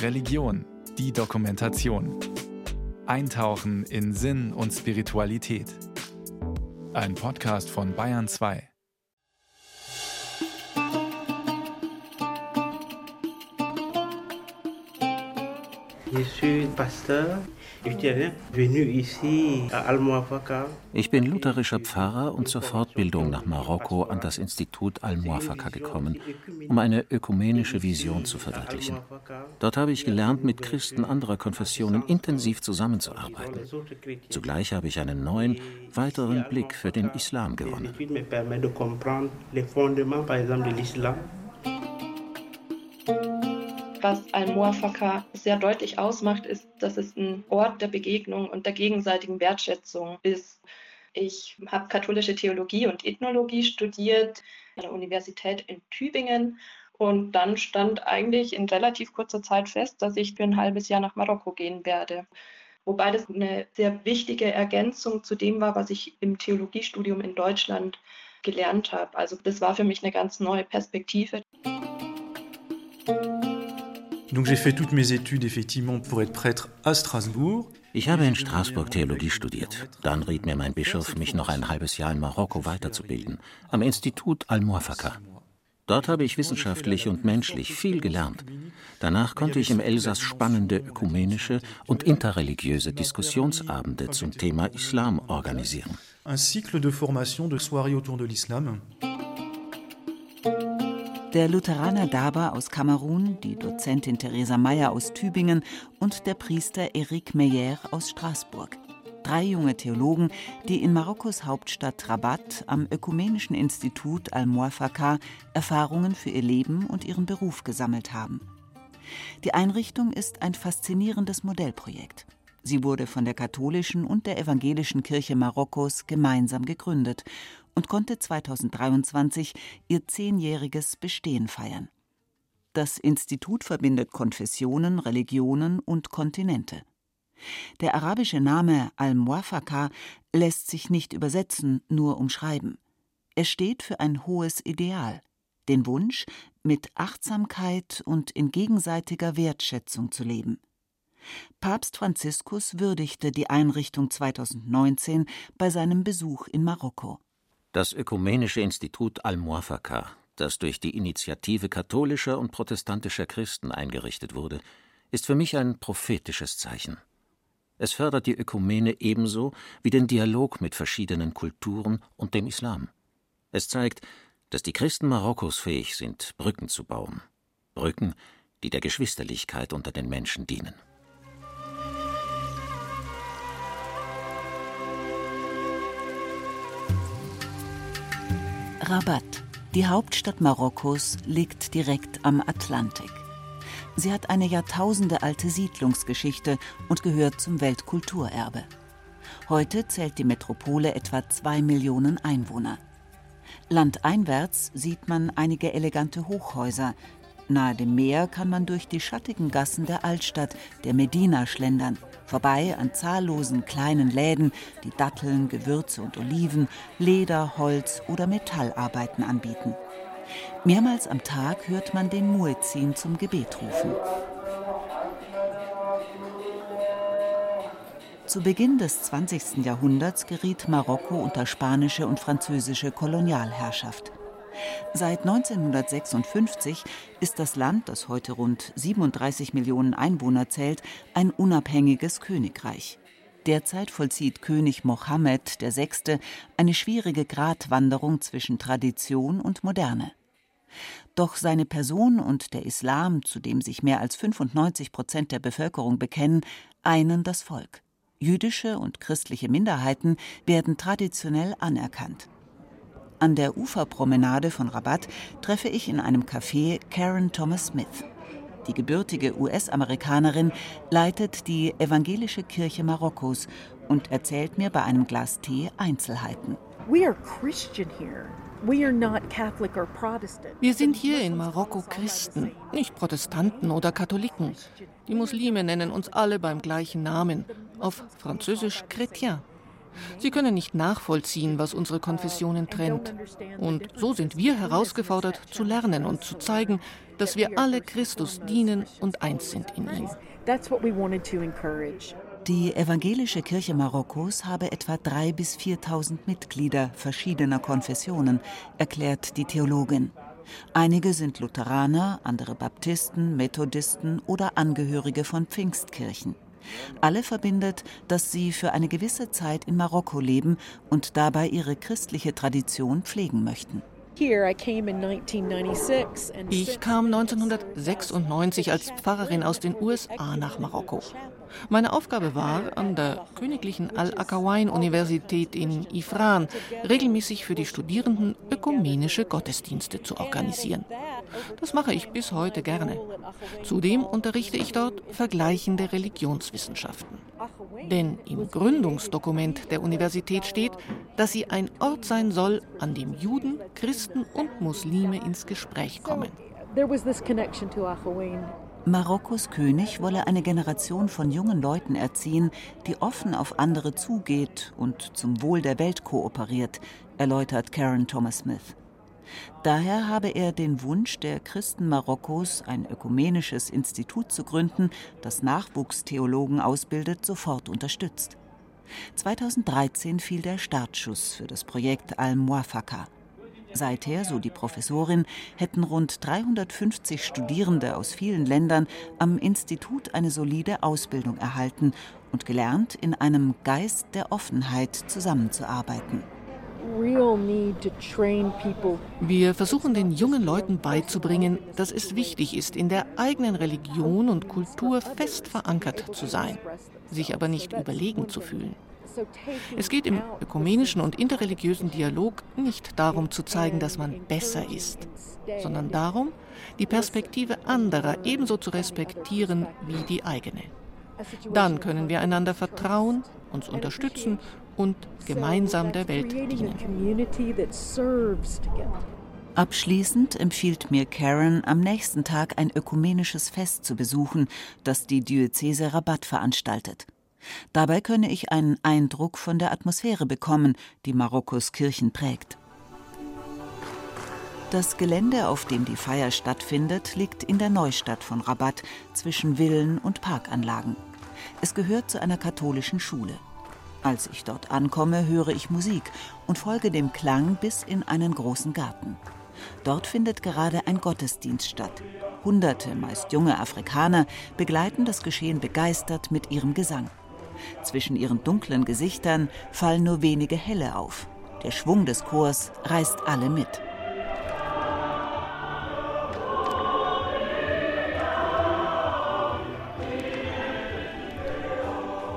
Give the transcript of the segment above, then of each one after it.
Religion, die Dokumentation. Eintauchen in Sinn und Spiritualität. Ein Podcast von Bayern 2. Je suis pasteur ich bin lutherischer Pfarrer und zur Fortbildung nach Marokko an das Institut Al-Muafaka gekommen, um eine ökumenische Vision zu verwirklichen. Dort habe ich gelernt, mit Christen anderer Konfessionen intensiv zusammenzuarbeiten. Zugleich habe ich einen neuen, weiteren Blick für den Islam gewonnen. Was Al-Muafaka sehr deutlich ausmacht, ist, dass es ein Ort der Begegnung und der gegenseitigen Wertschätzung ist. Ich habe katholische Theologie und Ethnologie studiert an der Universität in Tübingen und dann stand eigentlich in relativ kurzer Zeit fest, dass ich für ein halbes Jahr nach Marokko gehen werde. Wobei das eine sehr wichtige Ergänzung zu dem war, was ich im Theologiestudium in Deutschland gelernt habe. Also das war für mich eine ganz neue Perspektive. Donc j'ai fait toutes mes études effectivement pour être prêtre à Strasbourg. Ich habe in Straßburg Theologie studiert. Dann riet mir mein Bischof, mich noch ein halbes Jahr in Marokko weiterzubilden, am Institut Al-Muafaka. Dort habe ich wissenschaftlich und menschlich viel gelernt. Danach konnte ich im Elsass spannende ökumenische und interreligiöse Diskussionsabende zum Thema Islam organisieren. Un cycle de formation de soirées autour de l'islam. Der Lutheraner Daba aus Kamerun, die Dozentin Theresa Meyer aus Tübingen und der Priester Eric Meyer aus Straßburg. Drei junge Theologen, die in Marokkos Hauptstadt Rabat am Ökumenischen Institut Al-Muafaka Erfahrungen für ihr Leben und ihren Beruf gesammelt haben. Die Einrichtung ist ein faszinierendes Modellprojekt. Sie wurde von der katholischen und der evangelischen Kirche Marokkos gemeinsam gegründet und konnte 2023 ihr zehnjähriges Bestehen feiern. Das Institut verbindet Konfessionen, Religionen und Kontinente. Der arabische Name Al-Muafaka lässt sich nicht übersetzen, nur umschreiben. Er steht für ein hohes Ideal, den Wunsch, mit Achtsamkeit und in gegenseitiger Wertschätzung zu leben. Papst Franziskus würdigte die Einrichtung 2019 bei seinem Besuch in Marokko. Das Ökumenische Institut Al-Muafaka, das durch die Initiative katholischer und protestantischer Christen eingerichtet wurde, ist für mich ein prophetisches Zeichen. Es fördert die Ökumene ebenso wie den Dialog mit verschiedenen Kulturen und dem Islam. Es zeigt, dass die Christen Marokkos fähig sind, Brücken zu bauen. Brücken, die der Geschwisterlichkeit unter den Menschen dienen. Rabat, die Hauptstadt Marokkos, liegt direkt am Atlantik. Sie hat eine jahrtausendealte Siedlungsgeschichte und gehört zum Weltkulturerbe. Heute zählt die Metropole etwa zwei Millionen Einwohner. Landeinwärts sieht man einige elegante Hochhäuser. Nahe dem Meer kann man durch die schattigen Gassen der Altstadt, der Medina, schlendern – vorbei an zahllosen kleinen Läden, die Datteln, Gewürze und Oliven, Leder, Holz oder Metallarbeiten anbieten. Mehrmals am Tag hört man den Muezzin zum Gebet rufen. Zu Beginn des 20. Jahrhunderts geriet Marokko unter spanische und französische Kolonialherrschaft. Seit 1956 ist das Land, das heute rund 37 Millionen Einwohner zählt, ein unabhängiges Königreich. Derzeit vollzieht König Mohammed VI. eine schwierige Gratwanderung zwischen Tradition und Moderne. Doch seine Person und der Islam, zu dem sich mehr als 95 Prozent der Bevölkerung bekennen, einen das Volk. Jüdische und christliche Minderheiten werden traditionell anerkannt. An der Uferpromenade von Rabat treffe ich in einem Café Karen Thomas Smith. Die gebürtige US-Amerikanerin leitet die evangelische Kirche Marokkos und erzählt mir bei einem Glas Tee Einzelheiten. Wir sind hier in Marokko Christen, nicht Protestanten oder Katholiken. Die Muslime nennen uns alle beim gleichen Namen, auf Französisch Chrétien. Sie können nicht nachvollziehen, was unsere Konfessionen trennt. Und so sind wir herausgefordert, zu lernen und zu zeigen, dass wir alle Christus dienen und eins sind in ihm. Die evangelische Kirche Marokkos habe etwa 3.000 bis 4.000 Mitglieder verschiedener Konfessionen, erklärt die Theologin. Einige sind Lutheraner, andere Baptisten, Methodisten oder Angehörige von Pfingstkirchen. Alle verbindet, dass sie für eine gewisse Zeit in Marokko leben und dabei ihre christliche Tradition pflegen möchten. Ich kam 1996 als Pfarrerin aus den USA nach Marokko. Meine Aufgabe war, an der Königlichen Al-Akawain-Universität in Ifran regelmäßig für die Studierenden ökumenische Gottesdienste zu organisieren. Das mache ich bis heute gerne. Zudem unterrichte ich dort vergleichende Religionswissenschaften. Denn im Gründungsdokument der Universität steht, dass sie ein Ort sein soll, an dem Juden, Christen und Muslime ins Gespräch kommen. Marokkos König wolle eine Generation von jungen Leuten erziehen, die offen auf andere zugeht und zum Wohl der Welt kooperiert, erläutert Karen Thomas Smith. Daher habe er den Wunsch der Christen Marokkos, ein ökumenisches Institut zu gründen, das Nachwuchstheologen ausbildet, sofort unterstützt. 2013 fiel der Startschuss für das Projekt Al-Muafaka. Seither, so die Professorin, hätten rund 350 Studierende aus vielen Ländern am Institut eine solide Ausbildung erhalten und gelernt, in einem Geist der Offenheit zusammenzuarbeiten. Wir versuchen den jungen Leuten beizubringen, dass es wichtig ist, in der eigenen Religion und Kultur fest verankert zu sein, sich aber nicht überlegen zu fühlen. Es geht im ökumenischen und interreligiösen Dialog nicht darum zu zeigen, dass man besser ist, sondern darum, die Perspektive anderer ebenso zu respektieren wie die eigene. Dann können wir einander vertrauen, uns unterstützen und gemeinsam der Welt dienen. Abschließend empfiehlt mir Karen, am nächsten Tag ein ökumenisches Fest zu besuchen, das die Diözese Rabat veranstaltet. Dabei könne ich einen Eindruck von der Atmosphäre bekommen, die Marokkos Kirchen prägt. Das Gelände, auf dem die Feier stattfindet, liegt in der Neustadt von Rabat zwischen Villen und Parkanlagen. Es gehört zu einer katholischen Schule. Als ich dort ankomme, höre ich Musik und folge dem Klang bis in einen großen Garten. Dort findet gerade ein Gottesdienst statt. Hunderte, meist junge Afrikaner begleiten das Geschehen begeistert mit ihrem Gesang. Zwischen ihren dunklen Gesichtern fallen nur wenige helle auf. Der Schwung des Chors reißt alle mit.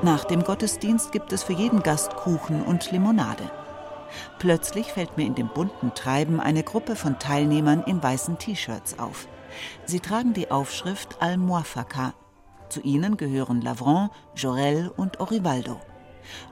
Nach dem Gottesdienst gibt es für jeden Gast Kuchen und Limonade. Plötzlich fällt mir in dem bunten Treiben eine Gruppe von Teilnehmern in weißen T-Shirts auf. Sie tragen die Aufschrift Al-Muafaka, zu ihnen gehören Lavron, Jorel und Orivaldo.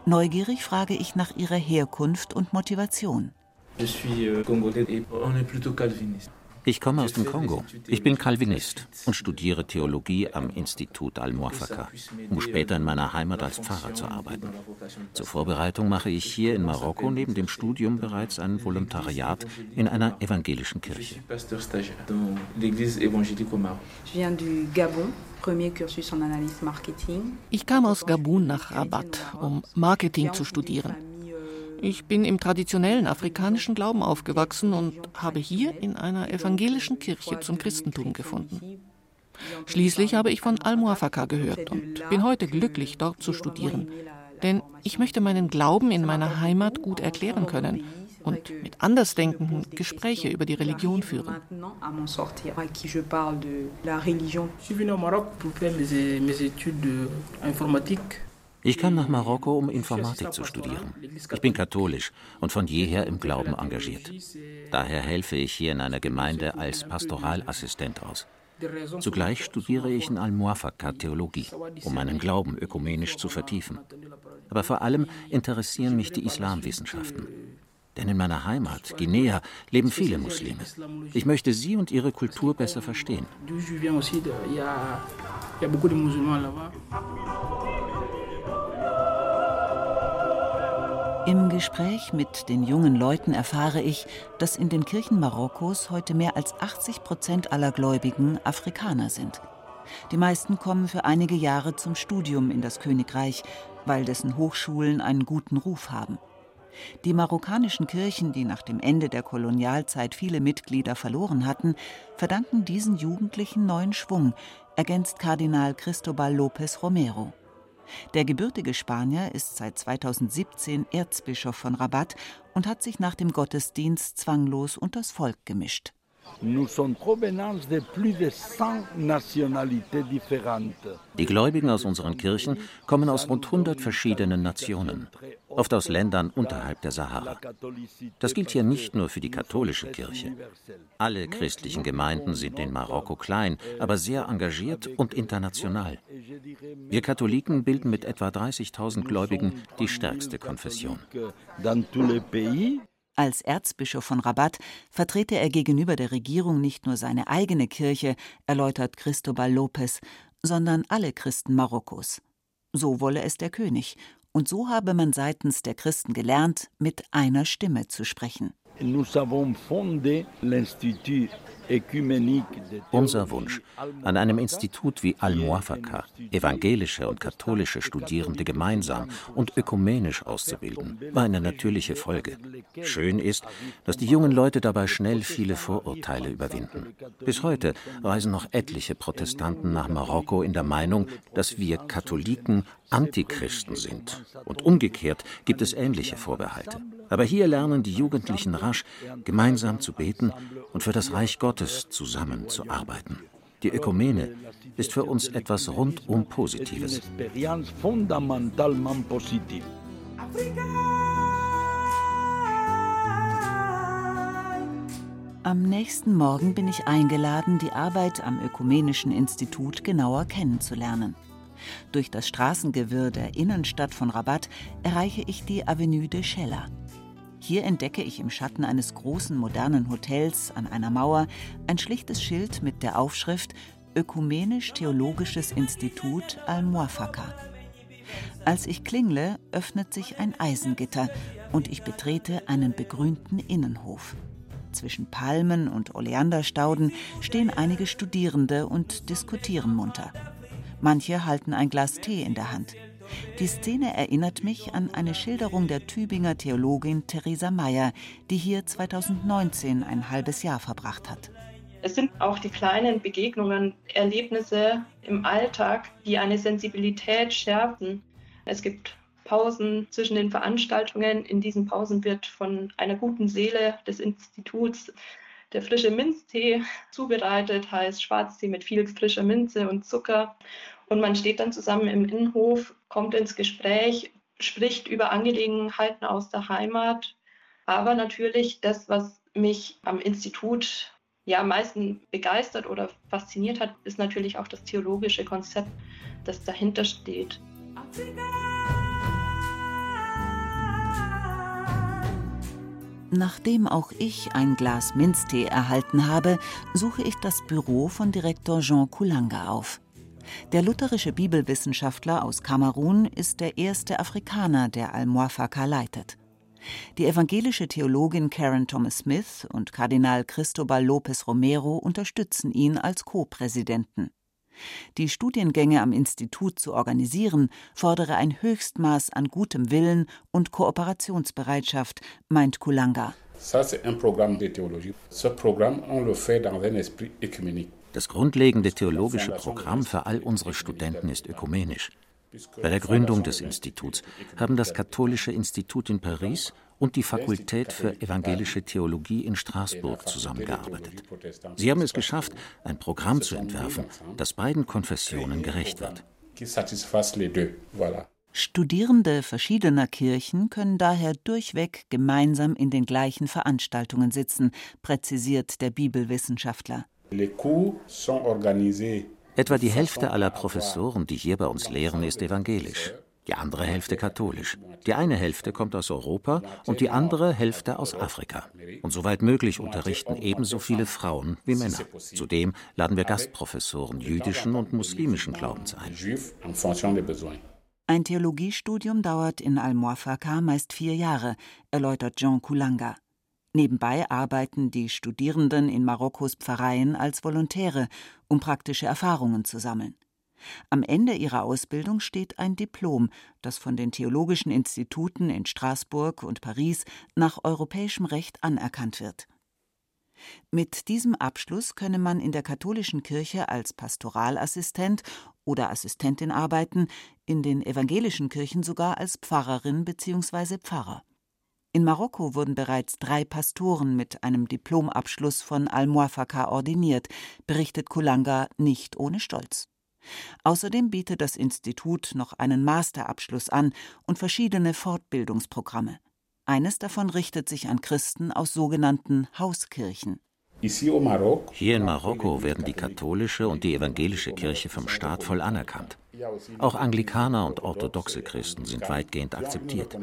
Neugierig frage ich nach ihrer Herkunft und Motivation. Suis euh, congolais et on est plutôt calviniste. Ich komme aus dem Kongo. Ich bin Calvinist und studiere Theologie am Institut Al-Muafaka, um später in meiner Heimat als Pfarrer zu arbeiten. Zur Vorbereitung mache ich hier in Marokko neben dem Studium bereits ein Volontariat in einer evangelischen Kirche. Ich kam aus Gabun nach Rabat, um Marketing zu studieren. Ich bin im traditionellen afrikanischen Glauben aufgewachsen und habe hier in einer evangelischen Kirche zum Christentum gefunden. Schließlich habe ich von Al-Muafaka gehört und bin heute glücklich, dort zu studieren. Denn ich möchte meinen Glauben in meiner Heimat gut erklären können und mit Andersdenkenden Gespräche über die Religion führen. Ich bin in Marokko pour faire mes études informatique. Ich kam nach Marokko, um Informatik zu studieren. Ich bin katholisch und von jeher im Glauben engagiert. Daher helfe ich hier in einer Gemeinde als Pastoralassistent aus. Zugleich studiere ich in Al-Muafaka Theologie, um meinen Glauben ökumenisch zu vertiefen. Aber vor allem interessieren mich die Islamwissenschaften. Denn in meiner Heimat, Guinea, leben viele Muslime. Ich möchte sie und ihre Kultur besser verstehen. Im Gespräch mit den jungen Leuten erfahre ich, dass in den Kirchen Marokkos heute mehr als 80 Prozent aller Gläubigen Afrikaner sind. Die meisten kommen für einige Jahre zum Studium in das Königreich, weil dessen Hochschulen einen guten Ruf haben. Die marokkanischen Kirchen, die nach dem Ende der Kolonialzeit viele Mitglieder verloren hatten, verdanken diesen Jugendlichen neuen Schwung, ergänzt Kardinal Cristobal López Romero. Der gebürtige Spanier ist seit 2017 Erzbischof von Rabat und hat sich nach dem Gottesdienst zwanglos unters Volk gemischt. Die Gläubigen aus unseren Kirchen kommen aus rund 100 verschiedenen Nationen, oft aus Ländern unterhalb der Sahara. Das gilt hier nicht nur für die katholische Kirche. Alle christlichen Gemeinden sind in Marokko klein, aber sehr engagiert und international. Wir Katholiken bilden mit etwa 30.000 Gläubigen die stärkste Konfession. Als Erzbischof von Rabat vertrete er gegenüber der Regierung nicht nur seine eigene Kirche, erläutert Cristobal Lopez, sondern alle Christen Marokkos. So wolle es der König, und so habe man seitens der Christen gelernt, mit einer Stimme zu sprechen. Nous avons fondé l'Institut unser Wunsch, an einem Institut wie Al-Muafaka evangelische und katholische Studierende gemeinsam und ökumenisch auszubilden, war eine natürliche Folge. Schön ist, dass die jungen Leute dabei schnell viele Vorurteile überwinden. Bis heute reisen noch etliche Protestanten nach Marokko in der Meinung, dass wir Katholiken Antichristen sind. Und umgekehrt gibt es ähnliche Vorbehalte. Aber hier lernen die Jugendlichen rasch, gemeinsam zu beten und für das Reich Gottes zusammenzuarbeiten. Die Ökumene ist für uns etwas rundum Positives. Am nächsten Morgen bin ich eingeladen, die Arbeit am Ökumenischen Institut genauer kennenzulernen. Durch das Straßengewirr der Innenstadt von Rabat erreiche ich die Avenue de Chella. Hier entdecke ich im Schatten eines großen modernen Hotels an einer Mauer ein schlichtes Schild mit der Aufschrift Ökumenisch-Theologisches Institut Al-Muafaka. Als ich klingle, öffnet sich ein Eisengitter und ich betrete einen begrünten Innenhof. Zwischen Palmen und Oleanderstauden stehen einige Studierende und diskutieren munter. Manche halten ein Glas Tee in der Hand. Die Szene erinnert mich an eine Schilderung der Tübinger Theologin Theresa Mayer, die hier 2019 ein halbes Jahr verbracht hat. Es sind auch die kleinen Begegnungen, Erlebnisse im Alltag, die eine Sensibilität schärfen. Es gibt Pausen zwischen den Veranstaltungen. In diesen Pausen wird von einer guten Seele des Instituts der frische Minztee zubereitet, heißt Schwarztee mit viel frischer Minze und Zucker. Und man steht dann zusammen im Innenhof, kommt ins Gespräch, spricht über Angelegenheiten aus der Heimat. Aber natürlich das, was mich am Institut ja am meisten begeistert oder fasziniert hat, ist natürlich auch das theologische Konzept, das dahinter steht. Nachdem auch ich ein Glas Minztee erhalten habe, suche ich das Büro von Direktor Jean Kulanga auf. Der lutherische Bibelwissenschaftler aus Kamerun ist der erste Afrikaner, der Al-Muafaka leitet. Die evangelische Theologin Karen Thomas Smith und Kardinal Cristobal López Romero unterstützen ihn als Co-Präsidenten. Die Studiengänge am Institut zu organisieren, fordere ein Höchstmaß an gutem Willen und Kooperationsbereitschaft, meint Kulanga. Ça, c'est un programme de théologie. Ce programme, on le fait dans un esprit écuménique. Das grundlegende theologische Programm für all unsere Studenten ist ökumenisch. Bei der Gründung des Instituts haben das Katholische Institut in Paris und die Fakultät für evangelische Theologie in Straßburg zusammengearbeitet. Sie haben es geschafft, ein Programm zu entwerfen, das beiden Konfessionen gerecht wird. Studierende verschiedener Kirchen können daher durchweg gemeinsam in den gleichen Veranstaltungen sitzen, präzisiert der Bibelwissenschaftler. Etwa die Hälfte aller Professoren, die hier bei uns lehren, ist evangelisch, die andere Hälfte katholisch. Die eine Hälfte kommt aus Europa und die andere Hälfte aus Afrika. Und soweit möglich unterrichten ebenso viele Frauen wie Männer. Zudem laden wir Gastprofessoren jüdischen und muslimischen Glaubens ein. Ein Theologiestudium dauert in Al-Muafaqa meist vier Jahre, erläutert Jean Kulanga. Nebenbei arbeiten die Studierenden in Marokkos Pfarreien als Volontäre, um praktische Erfahrungen zu sammeln. Am Ende ihrer Ausbildung steht ein Diplom, das von den theologischen Instituten in Straßburg und Paris nach europäischem Recht anerkannt wird. Mit diesem Abschluss könne man in der katholischen Kirche als Pastoralassistent oder Assistentin arbeiten, in den evangelischen Kirchen sogar als Pfarrerin bzw. Pfarrer. In Marokko wurden bereits drei Pastoren mit einem Diplomabschluss von Al-Muafaqa ordiniert, berichtet Kulanga nicht ohne Stolz. Außerdem bietet das Institut noch einen Masterabschluss an und verschiedene Fortbildungsprogramme. Eines davon richtet sich an Christen aus sogenannten Hauskirchen. Hier in Marokko werden die katholische und die evangelische Kirche vom Staat voll anerkannt. Auch Anglikaner und orthodoxe Christen sind weitgehend akzeptiert.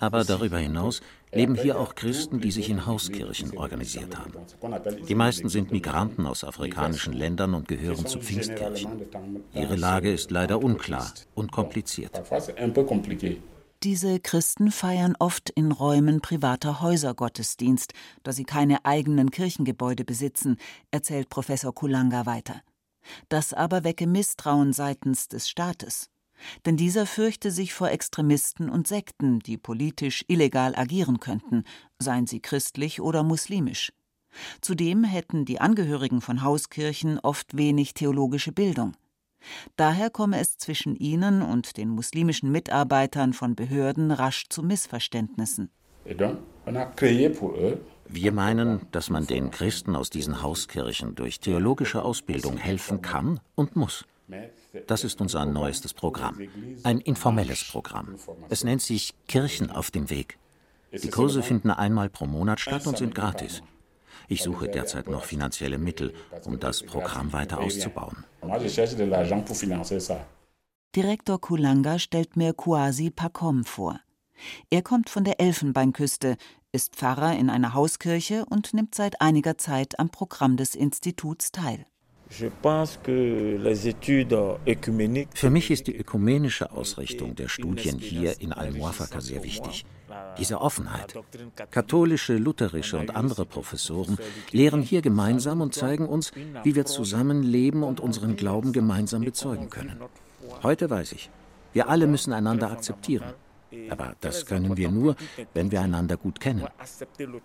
Aber darüber hinaus leben hier auch Christen, die sich in Hauskirchen organisiert haben. Die meisten sind Migranten aus afrikanischen Ländern und gehören zu Pfingstkirchen. Ihre Lage ist leider unklar und kompliziert. Diese Christen feiern oft in Räumen privater Häuser Gottesdienst, da sie keine eigenen Kirchengebäude besitzen, erzählt Professor Kulanga weiter. Das aber wecke Misstrauen seitens des Staates denn dieser fürchte sich vor Extremisten und Sekten, die politisch illegal agieren könnten, seien sie christlich oder muslimisch. Zudem hätten die Angehörigen von Hauskirchen oft wenig theologische Bildung. Daher komme es zwischen ihnen und den muslimischen Mitarbeitern von Behörden rasch zu Missverständnissen. Wir meinen, dass man den Christen aus diesen Hauskirchen durch theologische Ausbildung helfen kann und muss. Das ist unser neuestes Programm. Ein informelles Programm. Es nennt sich Kirchen auf dem Weg. Die Kurse finden einmal pro Monat statt und sind gratis. Ich suche derzeit noch finanzielle Mittel, um das Programm weiter auszubauen. Direktor Kulanga stellt mir Kwasi Pakom vor. Er kommt von der Elfenbeinküste, ist Pfarrer in einer Hauskirche und nimmt seit einiger Zeit am Programm des Instituts teil. Für mich ist die ökumenische Ausrichtung der Studien hier in Al-Muafaqa sehr wichtig. Diese Offenheit. Katholische, lutherische und andere Professoren lehren hier gemeinsam und zeigen uns, wie wir zusammen leben und unseren Glauben gemeinsam bezeugen können. Heute weiß ich, wir alle müssen einander akzeptieren. Aber das können wir nur, wenn wir einander gut kennen.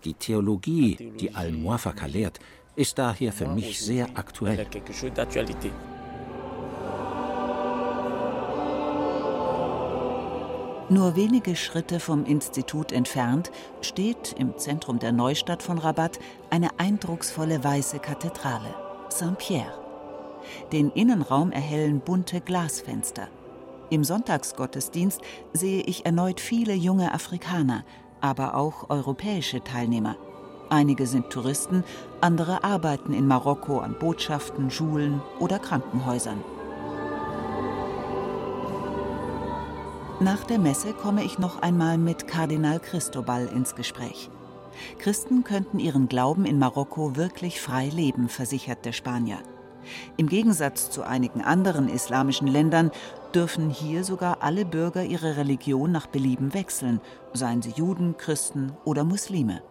Die Theologie, die Al-Muafaqa lehrt, ist daher für mich sehr aktuell. Nur wenige Schritte vom Institut entfernt steht im Zentrum der Neustadt von Rabat eine eindrucksvolle weiße Kathedrale, Saint-Pierre. Den Innenraum erhellen bunte Glasfenster. Im Sonntagsgottesdienst sehe ich erneut viele junge Afrikaner, aber auch europäische Teilnehmer. Einige sind Touristen, andere arbeiten in Marokko an Botschaften, Schulen oder Krankenhäusern. Nach der Messe komme ich noch einmal mit Kardinal Cristobal ins Gespräch. Christen könnten ihren Glauben in Marokko wirklich frei leben, versichert der Spanier. Im Gegensatz zu einigen anderen islamischen Ländern dürfen hier sogar alle Bürger ihre Religion nach Belieben wechseln, seien sie Juden, Christen oder Muslime.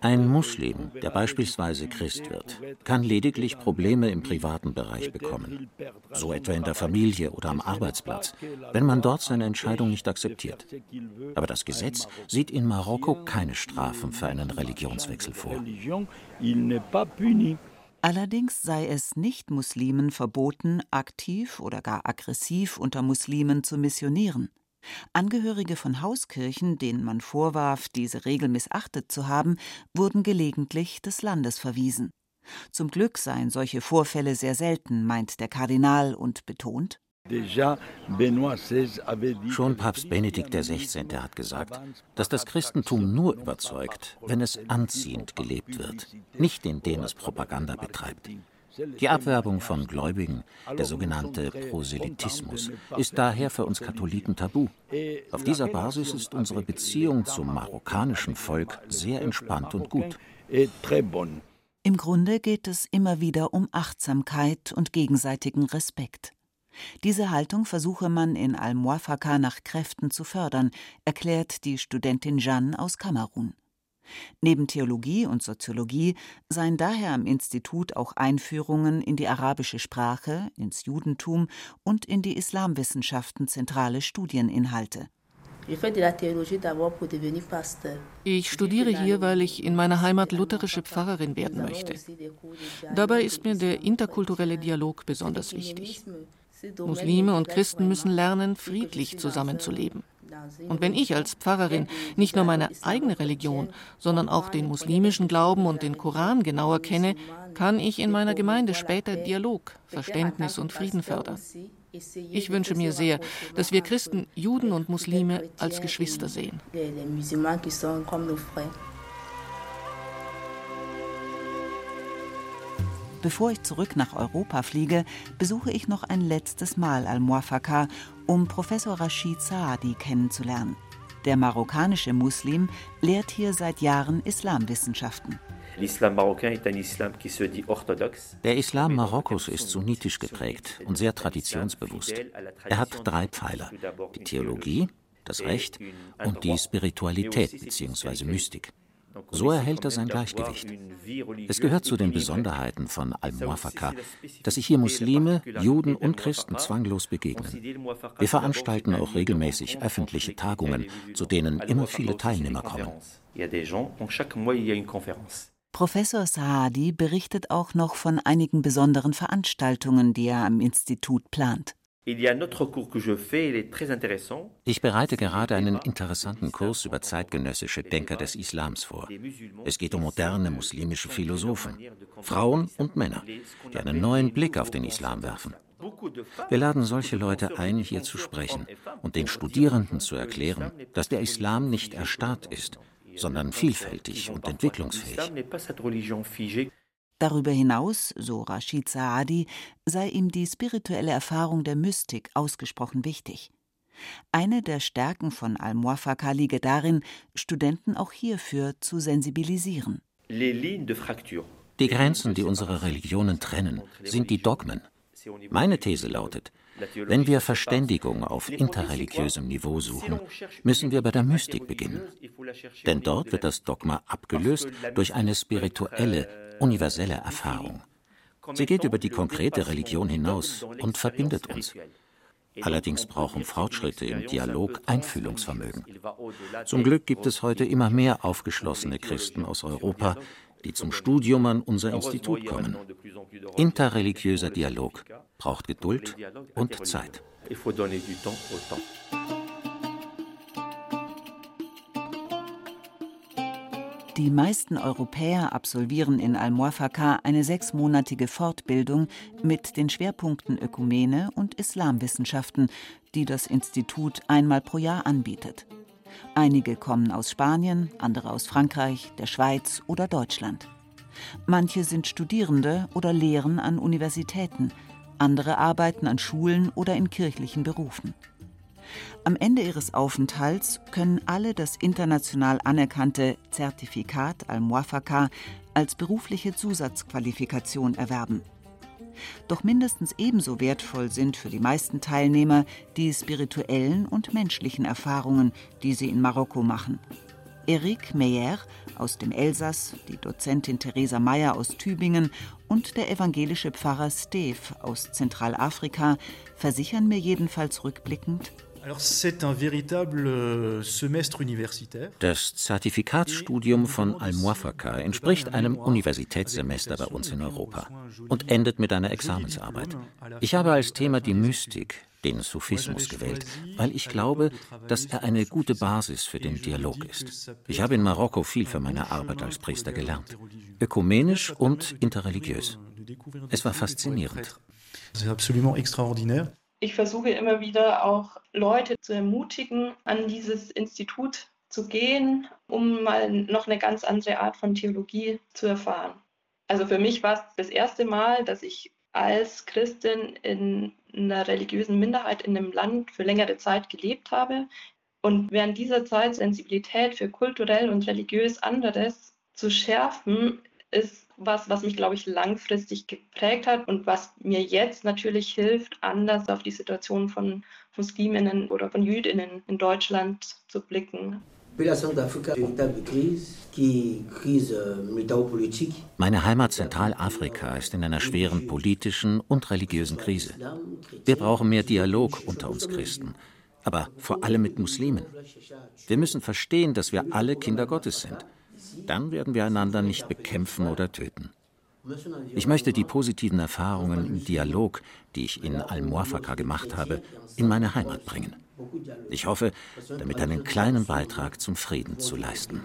Ein Muslim, der beispielsweise Christ wird, kann lediglich Probleme im privaten Bereich bekommen, so etwa in der Familie oder am Arbeitsplatz, wenn man dort seine Entscheidung nicht akzeptiert. Aber das Gesetz sieht in Marokko keine Strafen für einen Religionswechsel vor. Allerdings sei es Nicht-Muslimen verboten, aktiv oder gar aggressiv unter Muslimen zu missionieren. Angehörige von Hauskirchen, denen man vorwarf, diese Regel missachtet zu haben, wurden gelegentlich des Landes verwiesen. Zum Glück seien solche Vorfälle sehr selten, meint der Kardinal und betont. Schon Papst Benedikt XVI. hat gesagt, dass das Christentum nur überzeugt, wenn es anziehend gelebt wird, nicht indem es Propaganda betreibt. Die Abwerbung von Gläubigen, der sogenannte Proselytismus, ist daher für uns Katholiken tabu. Auf dieser Basis ist unsere Beziehung zum marokkanischen Volk sehr entspannt und gut. Im Grunde geht es immer wieder um Achtsamkeit und gegenseitigen Respekt. Diese Haltung versuche man in Al-Muafaka nach Kräften zu fördern, erklärt die Studentin Jeanne aus Kamerun. Neben Theologie und Soziologie seien daher am Institut auch Einführungen in die arabische Sprache, ins Judentum und in die Islamwissenschaften zentrale Studieninhalte. Ich studiere hier, weil ich in meiner Heimat lutherische Pfarrerin werden möchte. Dabei ist mir der interkulturelle Dialog besonders wichtig. Muslime und Christen müssen lernen, friedlich zusammenzuleben. Und wenn ich als Pfarrerin nicht nur meine eigene Religion, sondern auch den muslimischen Glauben und den Koran genauer kenne, kann ich in meiner Gemeinde später Dialog, Verständnis und Frieden fördern. Ich wünsche mir sehr, dass wir Christen, Juden und Muslime als Geschwister sehen. Bevor ich zurück nach Europa fliege, besuche ich noch ein letztes Mal Al-Muafaka, um Professor Rashid Saadi kennenzulernen. Der marokkanische Muslim lehrt hier seit Jahren Islamwissenschaften. Der Islam Marokkos ist sunnitisch geprägt und sehr traditionsbewusst. Er hat drei Pfeiler: die Theologie, das Recht und die Spiritualität bzw. Mystik. So erhält er sein Gleichgewicht. Es gehört zu den Besonderheiten von Al-Muafaka, dass sich hier Muslime, Juden und Christen zwanglos begegnen. Wir veranstalten auch regelmäßig öffentliche Tagungen, zu denen immer viele Teilnehmer kommen. Professor Saadi berichtet auch noch von einigen besonderen Veranstaltungen, die er am Institut plant. Ich bereite gerade einen interessanten Kurs über zeitgenössische Denker des Islams vor. Es geht um moderne muslimische Philosophen, Frauen und Männer, die einen neuen Blick auf den Islam werfen. Wir laden solche Leute ein, hier zu sprechen und den Studierenden zu erklären, dass der Islam nicht erstarrt ist, sondern vielfältig und entwicklungsfähig. Darüber hinaus, so Rashid Saadi, sei ihm die spirituelle Erfahrung der Mystik ausgesprochen wichtig. Eine der Stärken von Al-Muafaka liege darin, Studenten auch hierfür zu sensibilisieren. Die Grenzen, die unsere Religionen trennen, sind die Dogmen. Meine These lautet, wenn wir Verständigung auf interreligiösem Niveau suchen, müssen wir bei der Mystik beginnen. Denn dort wird das Dogma abgelöst durch eine spirituelle, universelle Erfahrung. Sie geht über die konkrete Religion hinaus und verbindet uns. Allerdings brauchen Fortschritte im Dialog Einfühlungsvermögen. Zum Glück gibt es heute immer mehr aufgeschlossene Christen aus Europa, die zum Studium an unser Institut kommen. Interreligiöser Dialog braucht Geduld und Zeit. Die meisten Europäer absolvieren in Al-Muafaka eine sechsmonatige Fortbildung mit den Schwerpunkten Ökumene und Islamwissenschaften, die das Institut einmal pro Jahr anbietet. Einige kommen aus Spanien, andere aus Frankreich, der Schweiz oder Deutschland. Manche sind Studierende oder lehren an Universitäten, andere arbeiten an Schulen oder in kirchlichen Berufen. Am Ende ihres Aufenthalts können alle das international anerkannte Zertifikat al-Muafaka als berufliche Zusatzqualifikation erwerben. Doch mindestens ebenso wertvoll sind für die meisten Teilnehmer die spirituellen und menschlichen Erfahrungen, die sie in Marokko machen. Eric Meyer aus dem Elsass, die Dozentin Theresa Meyer aus Tübingen und der evangelische Pfarrer Steve aus Zentralafrika versichern mir jedenfalls rückblickend, das Zertifikatsstudium von Al-Muafaka entspricht einem Universitätssemester bei uns in Europa und endet mit einer Examensarbeit. Ich habe als Thema die Mystik, den Sufismus gewählt, weil ich glaube, dass er eine gute Basis für den Dialog ist. Ich habe in Marokko viel für meine Arbeit als Priester gelernt, ökumenisch und interreligiös. Es war faszinierend. C'est absolument extraordinaire ich versuche immer wieder auch Leute zu ermutigen, an dieses Institut zu gehen, um mal noch eine ganz andere Art von Theologie zu erfahren. Also für mich war es das erste Mal, dass ich als Christin in einer religiösen Minderheit in einem Land für längere Zeit gelebt habe und während dieser Zeit Sensibilität für kulturell und religiös anderes zu schärfen, ist was, was mich, glaube ich, langfristig geprägt hat und was mir jetzt natürlich hilft, anders auf die Situation von Musliminnen oder von Jüdinnen in Deutschland zu blicken. Meine Heimat Zentralafrika ist in einer schweren politischen und religiösen Krise. Wir brauchen mehr Dialog unter uns Christen, aber vor allem mit Muslimen. Wir müssen verstehen, dass wir alle Kinder Gottes sind. Dann werden wir einander nicht bekämpfen oder töten. Ich möchte die positiven Erfahrungen im Dialog, die ich in Al-Muafaka gemacht habe, in meine Heimat bringen. Ich hoffe, damit einen kleinen Beitrag zum Frieden zu leisten.